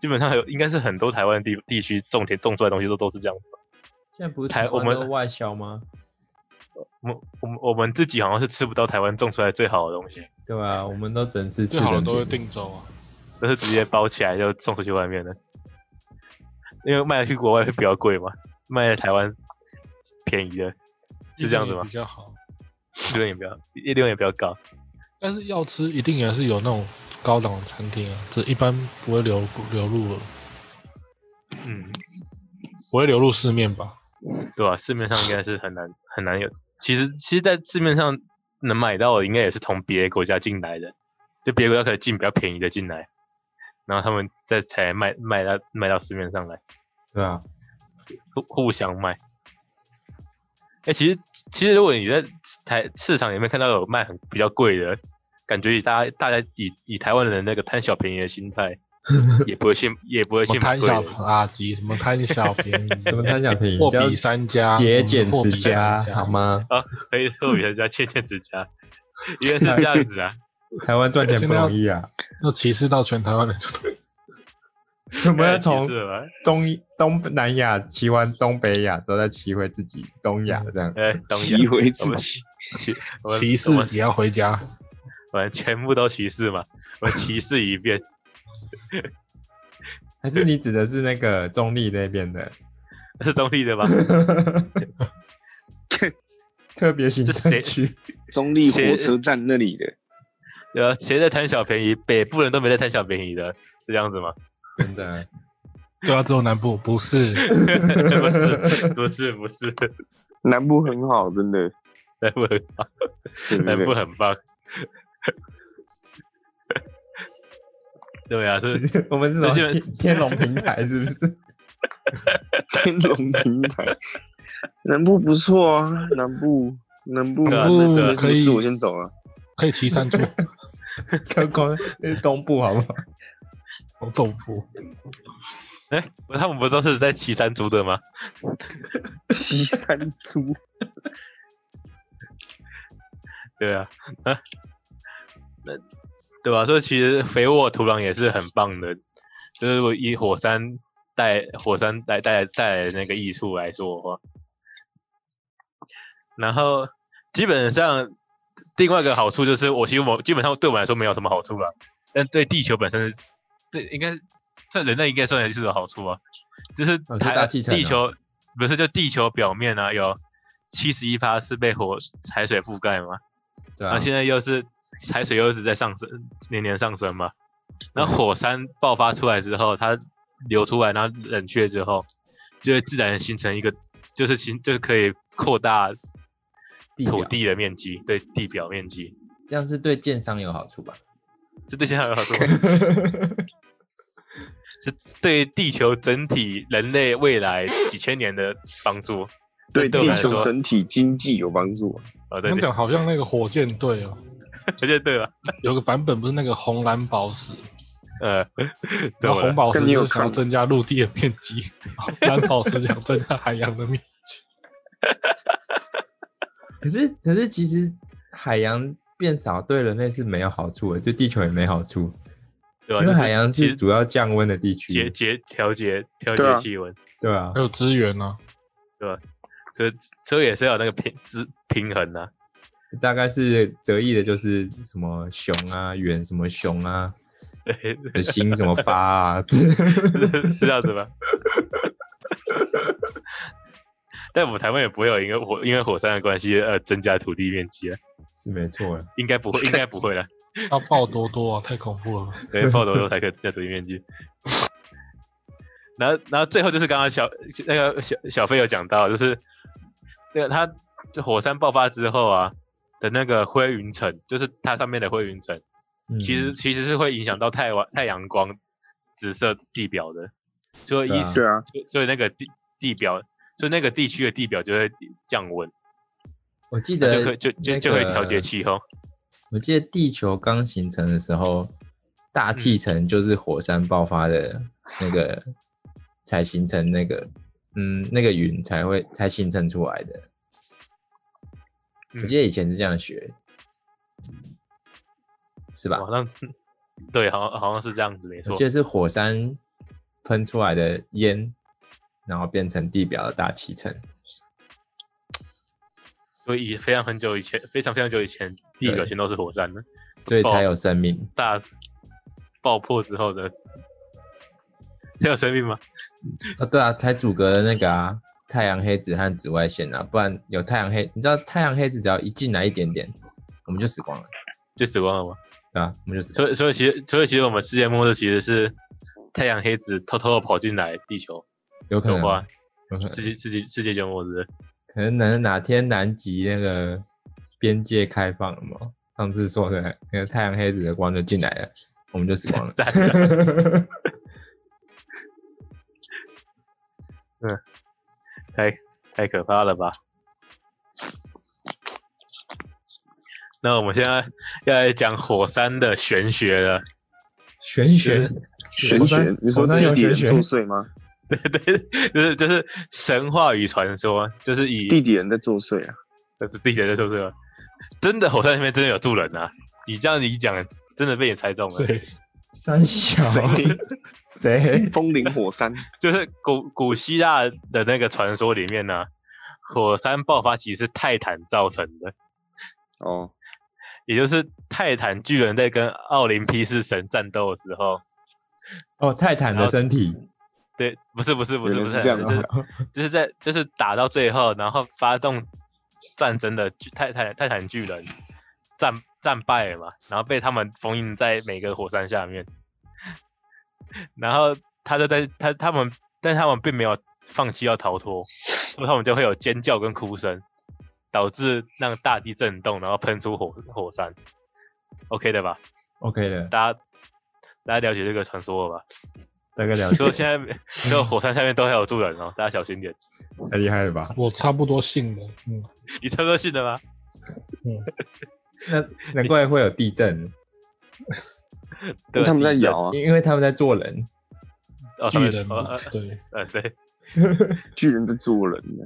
基本上有应该是很多台湾地地区种田种出来的东西都都是这样子吧。现在不是台我们台湾都外销吗？我们我们我们自己好像是吃不到台湾种出来最好的东西，对啊，我们都只能吃最好的都会品定走啊。都是直接包起来就送出去外面的，因为卖去国外会比较贵嘛，卖在台湾便宜的，是这样子吗比？较好，利润也比较利润也比较高。但是要吃一定也是有那种高档的餐厅啊，这一般不会流流入了，嗯，不会流入市面吧？对吧、市面上应该是很难很难有。其实其实，在市面上能买到的，应该也是从别的国家进来的，就别的国家可以进比较便宜的进来，然后他们再才卖卖到卖到市面上来，对啊，互互相卖。哎、其实其实如果你在台市场里面看到有卖很比较贵的，感觉大家大家以以台湾人那个贪小便宜的心态，也不会去也不会什去么贪小。垃圾，什么贪小便宜，什么贪小便宜叫货比三家，节俭持家三好？吗？啊，可以货比三家，节俭持家，原来是这样子啊。台湾赚钱不容易啊，要歧视到全台湾人。我们要从？东东南亚骑完东北亚，之后再骑回自己东亚这样。骑回自己，歧我们歧视我们也要回家，我们全部都歧视嘛，我歧视一遍。还是你指的是那个中立那边的 是中立的吧？特别行政区？中立火车站那里的，对啊，谁在贪小便宜？北部人都没在贪小便宜的，是这样子吗？真的，对啊，只有南部不是，不是，不是，不是，南部很好，真的，南部很棒，对南部很棒。对啊，是 我们这种这些天天龙平台是不是？天龙平台，南部不错啊，南部南部南部没什么事，可以我先走了。可以骑山猪，看看那是东部好不好？往总部。哎、他们不都是在骑山猪的吗？骑山猪，对啊，啊，那对吧、所以其实肥沃土壤也是很棒的，就是我以火山带火山带带带来的那个益处来说的话，然后基本上另外一个好处就是，我其实我基本上对我们来说没有什么好处了，但对地球本身，对应该对人类应该算是有好处啊，就是地球不是就地球表面啊有七十一趴是被火海水覆盖嘛，对啊然后，现在又是海水又是在上升，年年上升嘛。然后火山爆发出来之后，它流出来，然后冷却之后，就会自然形成一个，就是形就是可以扩大土地的面积，对地表面积，这样是对建商有好处吧？这对建商有好处吗，是对地球整体人类未来几千年的帮助。对地球整体经济有帮助。哦对对，我讲好像那个火箭队哦，火箭队了，有个版本不是那个红蓝宝石，呃，对然后红宝石就是想要增加陆地的面积，蓝宝石想增加海洋的面积。可是可是其实海洋变少对人类是没有好处的，对地球也没好处，对吧？因为海洋是主要降温的地区，节节调节调节气温。对啊还，有资源呢、所以所以也是要有那个平之平衡啊。大概是得意的就是什么熊啊、猿什么熊啊，的心怎么发啊，是是这样子吗？但我们台湾也不会有因为火因为火山的关系而增加土地面积啊，是没错啊。应该不会，应该不会了。要爆多多啊，太恐怖了。对，爆多多才可以增加土地面积。然后，然后最后就是刚刚小那个小小飞有讲到，就是那个它就火山爆发之后啊的那个灰云层，就是它上面的灰云层，嗯。其实其实是会影响到太阳太阳光直射地表的，所以意思对啊，所以所以那个地地表，所以那个地区的地表就会降温，我记得就可以就就那就会调节气候。我记得地球刚形成的时候，大嗯气层就是火山爆发的那个才形成那个，嗯，那个云才会才形成出来的。我嗯记得以前是这样学，是吧？好像对，好像好像是这样子，没错我记。得是火山喷出来的烟，然后变成地表的大气层。所以非常很久以前，非常非常久以前，地表全都是火山的，所以才有生命。大爆破之后的，才有生命吗？啊，对啊，才阻隔了那个啊太阳黑子和紫外线啊，不然有太阳黑，你知道太阳黑子只要一进来一点点，我们就死光了，就死光了吗？对啊、我们就死光了。所以所以其实所以其实我们世界末日其实是太阳黑子偷偷的跑进来地球有可能世界世界世界就末日。可能哪哪天南极那个边界开放了吗？上次说的那个太阳黑子的光就进来了，我们就死光了。赞太太可怕了吧？那我们现在要来讲火山的玄学了。玄学，玄学，你说地底人有玄学作祟吗？对 对，就是就是神话与传说，就是以地底人在作祟啊！就是地铁在说这个，真的火山里面真的有住人啊！你这样一讲，真的被你猜中了。对，三小。谁？谁？风林火山，就是古古希腊的那个传说里面呢、火山爆发其实是泰坦造成的，哦，也就是泰坦巨人在跟奥林匹斯神战斗的时候，哦，泰坦的身体，对，不是不是不是不是，这样就是。子就是在就是打到最后，然后发动战争的巨泰泰泰坦巨人战战败了嘛，然后被他们封印在每个火山下面，然后他就在他他们，但他们并没有放弃要逃脱，所以他们就会有尖叫跟哭声，导致让大地震动，然后喷出火火山，OK 的吧？OK 的，大家大家了解这个传说了吧？大概了解所以，现在所有火山下面都还有住人哦，大家小心点。太厉害了吧？我差不多信了。嗯 你差不多信的吗？嗯，那 难怪会有地震，对他们在地震摇啊，因为他们在做人。哦，巨人嘛哦 呃，对，呃对，巨人在做人呢。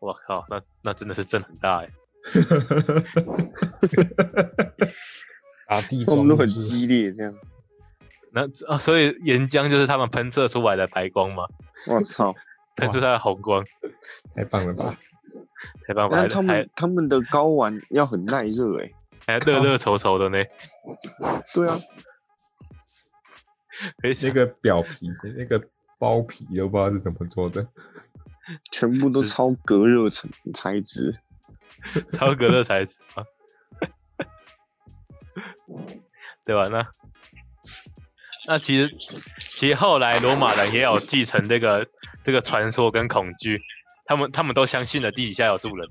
我靠，那那真的是震很大哎。打地他们都很激烈，这样。那啊，所以岩浆就是他们喷射出来的白光嘛，我操！喷出它的红光，太棒了吧！太棒了，他还们他们的睾丸要很耐热哎。还热热稠稠的呢，对啊，可以想那个表皮、那个包皮都不知道是怎么做的。全部都超隔热层材质。超隔热材质啊，对吧？那那其实其实后来罗马人也有继承这个这个传说跟恐惧，他们他们都相信了地底下有住人。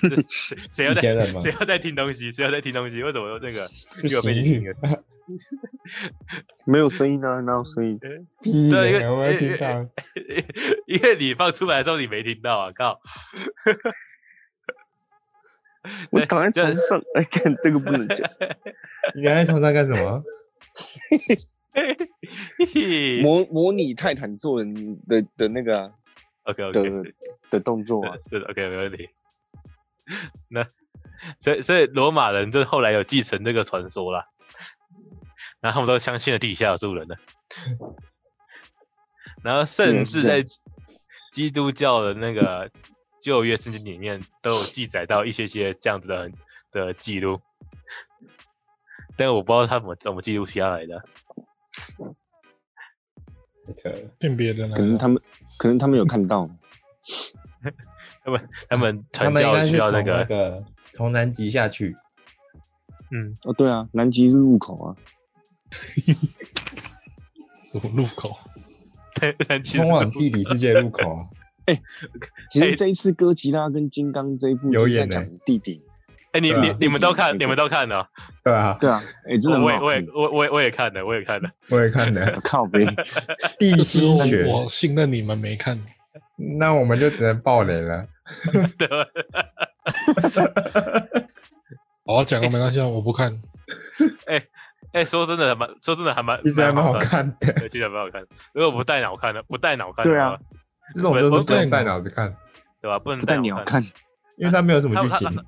这 谁谁要在谁要在听东西？谁要在听东西？为什么有那个又有不行背景音乐？没有声音啊，哪有声音？屁对因为嘞，我没听到。因为你放出来的时候你没听到啊！靠，我躺在对床上，哎，看这个不能讲。你躺在床上干什么？模模拟泰坦做人的的那个啊 OK 的 OK，的动作啊。对，OK，没问题。那所以所以罗马人就后来有继承这个传说啦，然后他们都相信了地底下有住人的，然后甚至在基督教的那个旧约圣经里面都有记载到一些些这样子的的记录，但我不知道他怎么怎么记录下来的。太扯了。辨别的呢可能他们可能他们有看到，他们他们他们应传教该是从那需要那个，个从南极下去，嗯，哦，对啊，南极是入口啊，入口，但其实通往地底世界入口啊。其哎实这一次哥吉拉跟金刚这一部有演欸就是在讲地底，哎、你啊你你们都看，你们都看了，对啊，对啊，哎，真的很我也，我也我我也我也看了，我也看了。我也看了 靠背，地这心学，我信任你们没看，那我们就只能爆雷了。对吧？我要讲个没关系啊，我不看。哎、说真的还蛮，说真的还蛮，其实还蛮好看看的，其实还蛮好看的。如果不带脑看的，不带脑看对啊这种都是不能带带脑脑子看，对吧？不能不带脑看，因为它没有什么剧他情。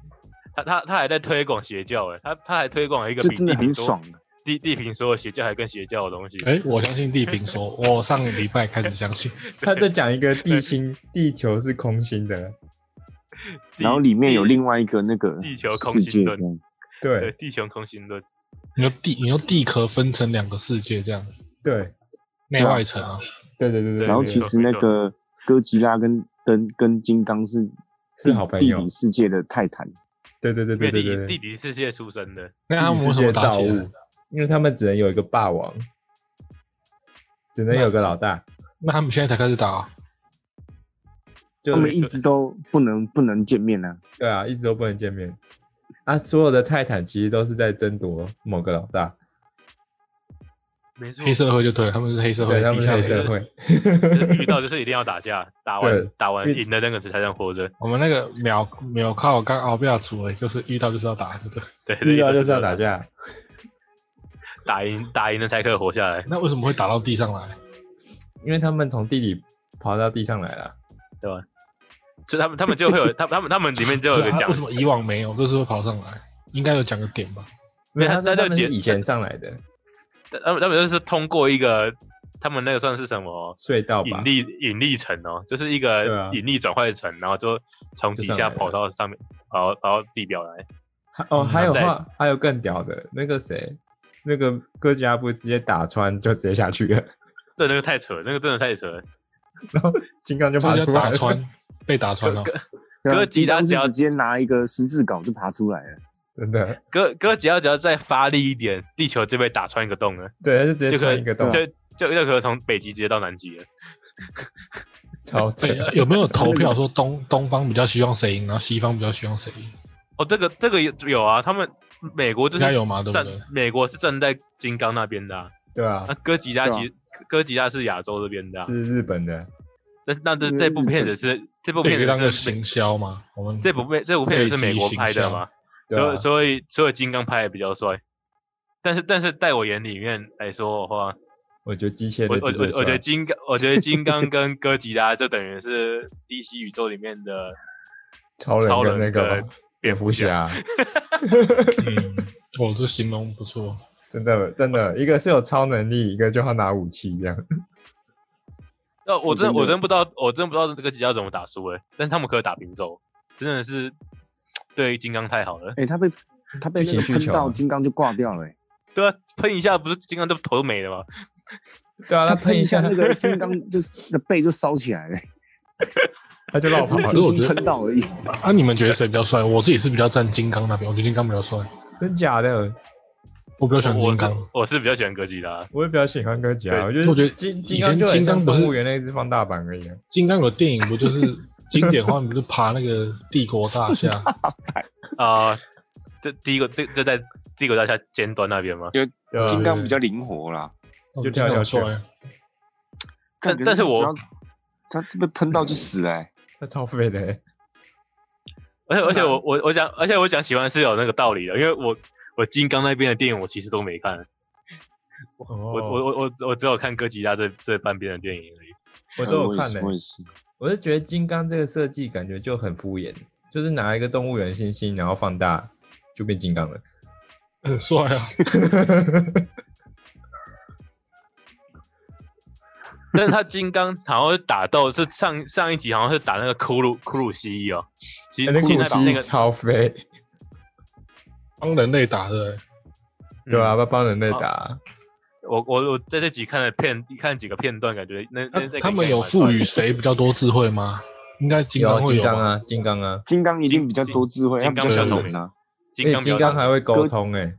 他他他还在推广邪教哎，他他还推广一个这真的比地平说很爽的。地地平说的邪教还更邪教的东西。哎，我相信地平说，我上个礼拜开始相信。他在讲一个地心，地球是空心的，然后里面有另外一个那个地球空心论对。对地球空心论，你说地，你说地壳分成两个世界，这样。对。内外层啊，对对对对。然后其实那个哥吉拉跟跟跟金刚是是好朋友地底世界的泰坦，对对对对对对，地底世界出生的，那他们为什么打起来？因为他们只能有一个霸王，只能有个老大，那他们现在才开始打啊？就他们一直都不能不能见面啊。对啊，一直都不能见面。啊，所有的泰坦其实都是在争夺某个老大，没错黑，社会就对了，他们是黑社会，对他们是黑社会。遇到 就是一定要打架，打完打完赢的那个才能活着。我们那个秒秒靠刚熬不要出来，就是遇到就是要打，对不对？对，遇到就是要打，架，打赢打赢了才可以活下来，那为什么会打到地上来？因为他们从地里跑到地上来了。对吧？就他们他们就会有他 他们他们里面就有一个讲为什么以往没有，这次会跑上来？应该有讲个点吧？没有，他他就解以前上来的他们他们就是通过一个，他们那个算是什么隧道吧引？力引力层哦，就是一个啊引力转换层，然后就从底下跑到上面，跑跑到地表来。哦，还有话，还有更屌的，那个谁，那个哥吉拉不是直接打穿就直接下去了，对，那个太扯了，那个真的太扯了。然后金刚就爬出来了。打穿，被打穿了。哥吉拉只要直接拿一个十字镐就爬出来了。真的，哥哥吉拉只要再发力一点，地球就被打穿一个洞了，对，他就直接就可以穿一个洞，就就就可以从北极直接到南极了。超扯，。有没有投票说东东方比较希望谁赢，然后西方比较希望谁赢？哦，这个这个有有啊，他们美国就是应该有嘛，对不站对？美国是站在金刚那边的啊，对啊。那，哥吉拉实哥吉拉是亚洲这边的啊。是日本的，那那这这部片子是这部片子是行销吗？我们这部片这部片子是美国拍的吗？所以所以所以金刚拍的比较帅，但是但是在我眼里面来说的话，我觉得机械我我我觉得金刚，我觉得金刚跟哥吉拉就等于是 DC 宇宙里面的超人超人跟那个跟蝙蝠侠。侠，嗯，我这形容不错。真的真的，一个是有超能力，一个就要拿武器这样。那，我真的真的我真不知道，我真不知道这个吉拉怎么打输诶，但是他们可以打平手，真的是对金刚太好了。哎，他被他被那个喷到金刚就挂掉了欸，对啊，喷一下不是金刚就头都没了吗？对啊，他他喷一下那个金刚就是的背就烧起来了，他就绕跑只是可是我觉得喷到而已。啊，你们觉得谁比较帅？我自己是比较站金刚那边，我觉得金刚比较帅，真假的？我比较喜欢金刚。我是比较喜欢哥吉拉，我也比较喜欢哥吉拉，我觉得我觉得金金刚就像金刚不是动物园那一只放大版而已啊。金刚有电影不就是经典画面，不是爬那个帝国大厦？啊、这第一个这这在帝国大厦尖端那边吗？有对啊金刚比较灵活啦，哦就跳下去帅。但但是我他被喷到就死了欸，那超废的欸，而且而且我我我讲，而且我讲喜欢是有那个道理的，因为我我金刚那边的电影我其实都没看，我哦我我我我只有看哥吉拉这这半边的电影而已。我都有看呢、是我也是。我是觉得金刚这个设计感觉就很敷衍，就是拿一个动物园星星，然后放大就变金刚了。很帅啊！但是他金刚好像是打斗是上上一集好像是打那个骷髅骷髅蜥蜴哦，其实哎那个其实那那个超飞，帮人类打的，对啊，嗯。要帮人类打，我我我在这集看了片看几个片段，感觉那那那他们有赋予谁比较多智慧吗？应该金刚会有？金刚啊，金刚啊，金刚一定比较多智慧，他金比较金刚比较聪明啊。金刚金刚还会会沟通哎、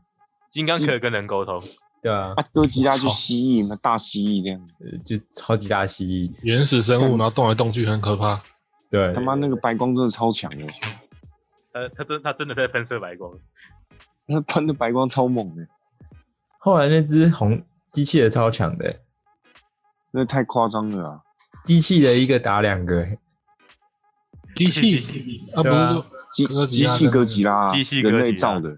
金刚可以跟人沟通，对啊，啊，哥吉拉就蜥蜴嘛，大蜥蜴这样。呃就超级大蜥蜴，原始生物，然后动来动去，很可怕。对。他，妈那个白光真的超强的，呃，他真他真的在喷射白光，他喷的白光超猛的，后来那只红机器的超强的。欸、那太夸张了啊！机器的一个打两个。欸、机器啊，不是说机机器哥吉拉啊，机器哥吉拉人类造的，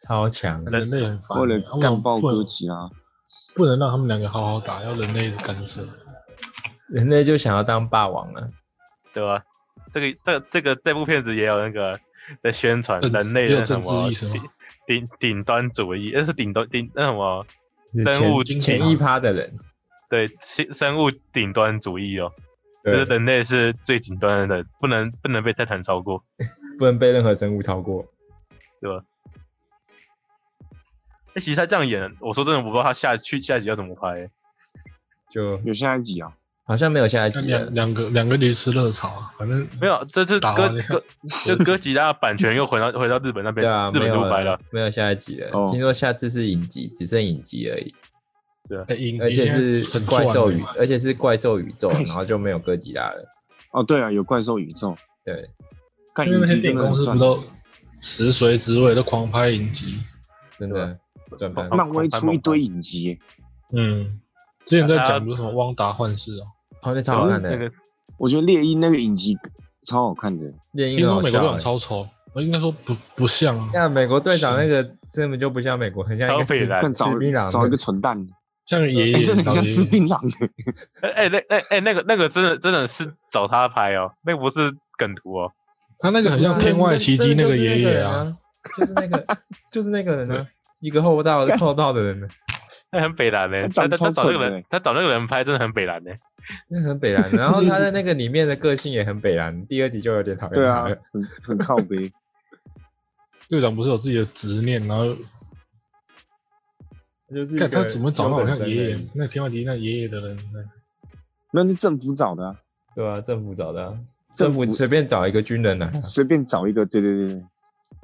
超强，人类很烦，干爆不能哥吉拉，不能让他们两个好好打，要人类干涉。人类就想要当霸王了，对吧？这个这这个这部片子也有那个在宣传人类的什么顶顶顶端主义，那是顶端顶那什么生物前前一趴的人，对生生物顶端主义哦，就是，人类是最顶端的人，不能不能被泰坦超过，不能被任何生物超过。对吧？哎、其实他这样演，我说真的，我不知道他下去下一集要怎么拍、欸。就有下一集啊？好像没有下一集了两，两个两个驴吃热炒啊，反正没有，这次哥哥 就哥吉拉版权又回到回到日本那边，对啊，日没有本就拍了了，，没有下一集了。哦听说下次是影集，只剩影集而已，对、啊而且集是很怪兽宇赚，而且是怪兽宇宙，然后就没有哥吉拉了。哦，对啊，有怪兽宇宙，对，看因为那些影集真的很赚电影公司不。都食髓知味，都狂拍影集。真的漫威出一堆影集，嗯，之前在啊讲不是什么汪达幻视哦，好像超好看的，那个我觉得猎鹰那个影集超好看的。猎鹰听很好笑欸。说美国队长超丑，我应该说不不像，那美国队长那个根本就不像美国，很像一个吃超北蓝更找吃槟榔，找一个蠢蛋，像爷爷哎，真的很像吃槟榔的。哎哎那哎哎那个那个真的真的是找他拍哦，那个不是梗图哦，他那个很像天外奇迹那个爷爷啊，啊，就是那个就是那个人啊，一个厚道的厚道的人呢，他 很北蓝呢，他他他他找那个人他找那个人拍真的很北蓝呢。那很北蓝。然后他在那个里面的个性也很北蓝，第二集就有点讨厌对啊他。，很很靠背。队长不是有自己的执念，然后就是一个看他怎么找那种优等生像爷爷，那天外奇迹那爷爷的人呢？那是政府找的啊，对啊，政府找的啊，政政府府随便找一个军人来啊，随便找一个，对对对对，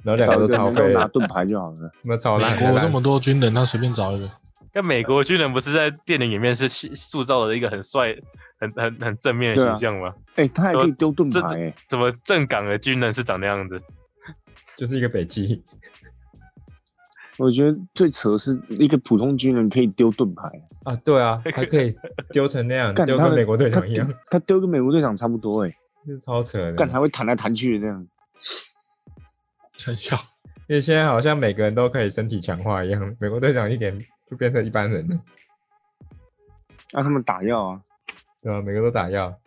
然后两个都超一个能够废，拿盾牌就好了。那超烂的。美国那么多军人，他随便找一个，那美国军人不是在电影里面是塑塑造了一个很帅、很很很正面的形象吗？哎，他还可以丢盾牌，哎，怎么正港的军人是长那样子？就是一个北极，我觉得最扯的是一个普通军人可以丢盾牌，啊，对啊，还可以丢成那样，丢跟美国队他长一样，他丢跟美国队长差不多，哎，是超扯的。干还会弹来弹去的这样。很笑。因为现在好像每个人都可以身体强化一样，美国队长一点就变成一般人了，让他们打药啊，对吧？每个都打药，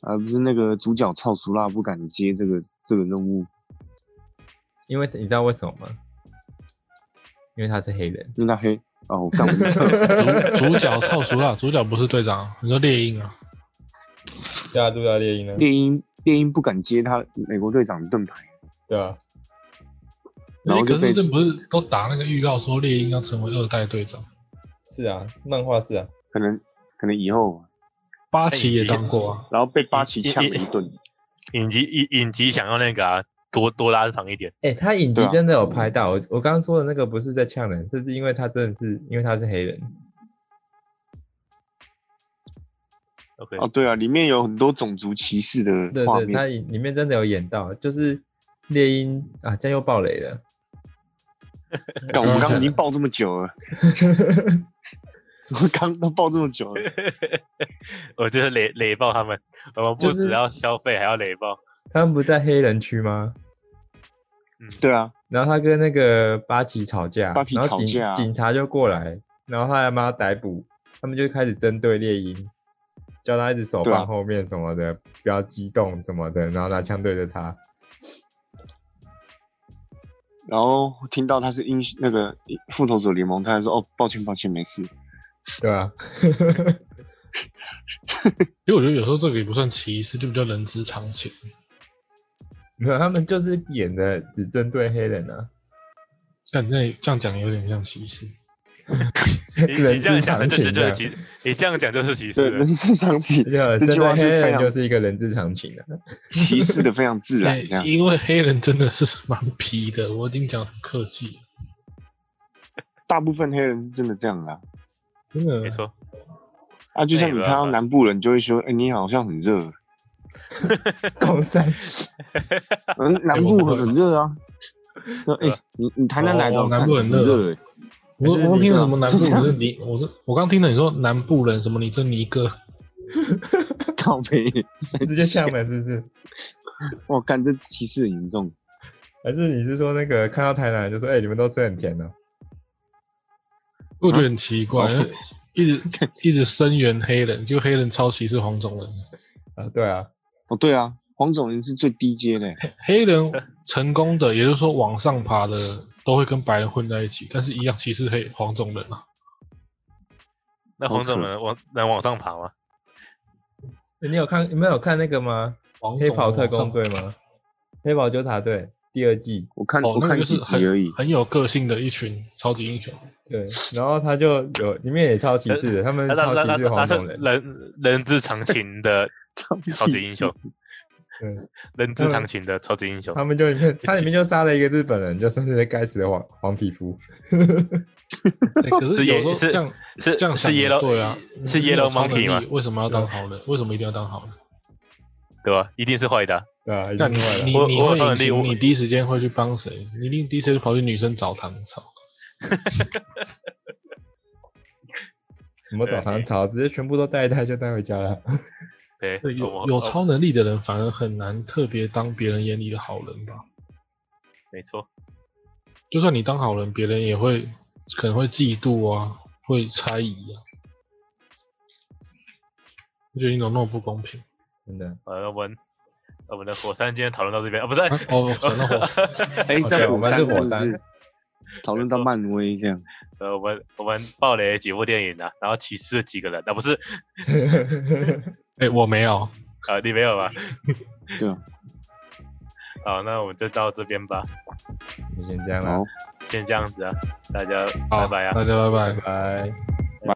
啊不是那个主角超熟辣不敢接这个这个任务，因为你知道为什么吗？因为他是黑人，因为他黑哦，我干我就知道主主角超熟了，主角不是队长，你说猎鹰啊？对啊，主角猎鹰呢？猎鹰猎鹰不敢接他美国队长的盾牌，对啊，然后就被可是这不是都打那个预告说猎鹰要成为二代队长？是啊，漫画是啊，可能可能以后，八旗也当过啊，然后被八旗呛了一顿，影集影影集想要那个啊，多多拉长一点。哎、他影集真的有拍到。我我刚刚说的那个不是在呛人，这是因为他真的是因为他是黑人。OK，哦对啊，里面有很多种族歧视的对对，画面，他里里面真的有演到，就是猎鹰啊，这样又爆雷了。干我们刚刚已经爆这么久了，我 刚都爆这么久了，我就是雷雷爆他们，我们不只要消费，还要雷爆。他们不在黑人区吗？对啊，然后他跟那个八旗吵架，八旗然后警吵架啊警察就过来，然后他要把他逮捕，他们就开始针对猎鹰，叫他一直手放后面什么的，不要激动什么的，然后拿枪对着他。然后听到他是英那个复仇者联盟，他还说哦抱歉抱歉没事，对啊，其实我觉得有时候这个也不算歧视，就比较人之常情。没有，他们就是演的只针对黑人啊，但那这样讲有点像歧视。你人你这样之常讲，这情这样。就就是歧，你这样讲就是歧对，视。人之常情，对，这句话是非常就是一个人之常情啊。歧视的非常自然，这样因为黑人真的是蛮皮的，我已经讲很客气了，大部分黑人是真的这样啦。真的没错，啊，就像你看到南部人，就会说，哎、你好像很热，高山，嗯，南部很热啊。说，哎、你你台南来的，南部很热我我刚听了什么南部人是尼，我是我刚听了你说南部人什么你这尼哥，倒霉，直接呛了是不是？我干这歧视很严重。还是你是说那个看到台南就说，哎、你们都吃很甜的、我觉得很奇怪，一直 一直声援黑人，就黑人超歧视黄种人，啊？对啊，哦，对啊，黄种人是最低阶的、黑 黑人成功的，也就是说往上爬的都会跟白人混在一起，但是一样歧视黑黄种人啊。那黄种人往能往上爬吗？你有看你们有看那个吗？黑袍特工队吗？黑袍纠察队第二季，我看、哦，我看那个就是几集而已很。很有个性的一群超级英雄。对，然后他就有里面也超歧视的，他们超歧视黄种人，人人之常情的 超级英雄，对，人之常情的超级英雄他。们就里 面他里面就杀了一个日本人，就算是那该死的黄黄皮肤，欸可是是有时候也是这样是是这样想也 yellow 对啊，是 yellow monkey 吗？为什么要当好人？为什么一定要当好人？对吧？一定是坏的啊。对啊，你定是坏的你会隐形，超能力我你第一时间会去帮谁？你一定第一时间跑去女生澡堂操。什么澡堂草，直接全部都带一带就带回家了。对，对，有有超能力的人反而很难特别当别人眼里的好人吧？没错，就算你当好人，别人也会可能会嫉妒啊，会猜疑啊。我觉得你怎么那么不公平？真的，呃，我们我们的火山今天讨论到这边啊，不是，啊哦，转到火山，哎、对在火我们是火山讨论到漫威这样？呃，我们我们爆雷几部电影啊，然后歧视了几个人，啊，不是，哎、我没有。啊，你没有吧？对啊，好，那我们就到这边吧，就先这样了，，先这样子啊，大家拜拜啊。大家拜拜拜。拜。